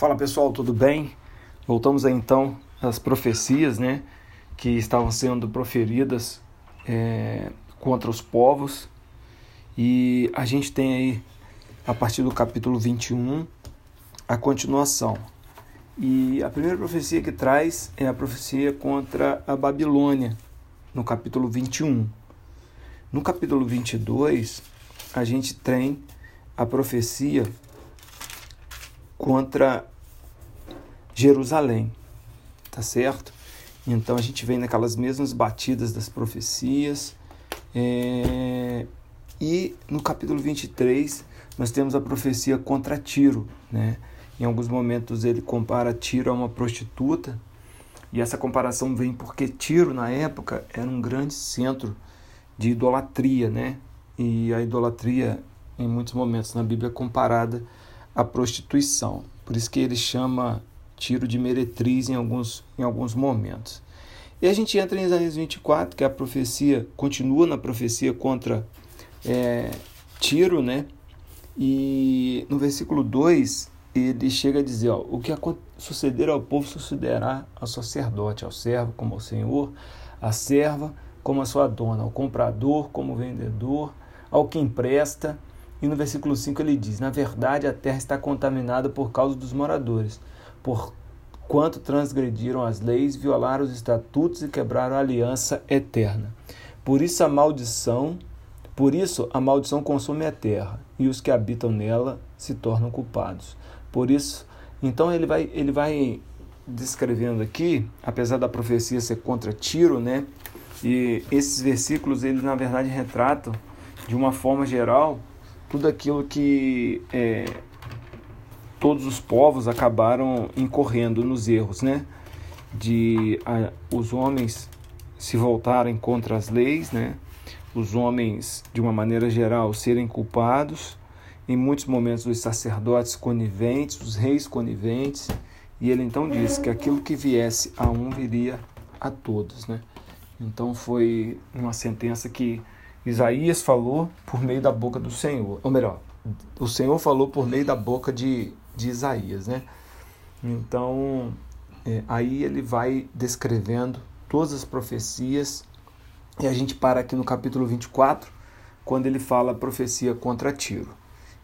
Fala pessoal, tudo bem? Voltamos aí então às profecias, né, que estavam sendo proferidas é, contra os povos e a gente tem aí a partir do capítulo 21 a continuação. E a primeira profecia que traz é a profecia contra a Babilônia, no capítulo 21. No capítulo 22, a gente tem a profecia contra Jerusalém, tá certo? Então a gente vem naquelas mesmas batidas das profecias. É... E no capítulo 23 nós temos a profecia contra Tiro, né? Em alguns momentos ele compara Tiro a uma prostituta, e essa comparação vem porque Tiro na época era um grande centro de idolatria, né? E a idolatria em muitos momentos na Bíblia é comparada à prostituição. Por isso que ele chama tiro de meretriz em alguns, em alguns momentos. E a gente entra em Isaías 24, que a profecia, continua na profecia contra é, Tiro, né? E no versículo 2, ele chega a dizer: ó, O que suceder ao povo sucederá ao sacerdote, ao servo como ao senhor, à serva como a sua dona, ao comprador como vendedor, ao que empresta. E no versículo 5 ele diz: Na verdade, a terra está contaminada por causa dos moradores por quanto transgrediram as leis, violaram os estatutos e quebraram a aliança eterna. Por isso a maldição, por isso a maldição consome a terra, e os que habitam nela se tornam culpados. Por isso, então ele vai ele vai descrevendo aqui, apesar da profecia ser contra Tiro, né? E esses versículos eles na verdade retratam de uma forma geral tudo aquilo que é, todos os povos acabaram incorrendo nos erros, né? De a, os homens se voltarem contra as leis, né? Os homens, de uma maneira geral, serem culpados. Em muitos momentos, os sacerdotes coniventes, os reis coniventes. E ele então disse que aquilo que viesse a um viria a todos, né? Então foi uma sentença que Isaías falou por meio da boca do Senhor. Ou melhor, o Senhor falou por meio da boca de de Isaías, né? Então, é, aí ele vai descrevendo todas as profecias e a gente para aqui no capítulo 24, quando ele fala a profecia contra Tiro.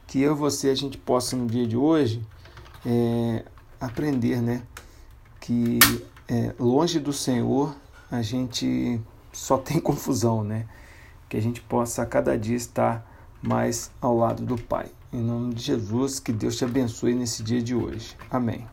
Que eu e você a gente possa no dia de hoje é, aprender, né? Que é, longe do Senhor a gente só tem confusão, né? Que a gente possa a cada dia estar mais ao lado do Pai. Em nome de Jesus, que Deus te abençoe nesse dia de hoje. Amém.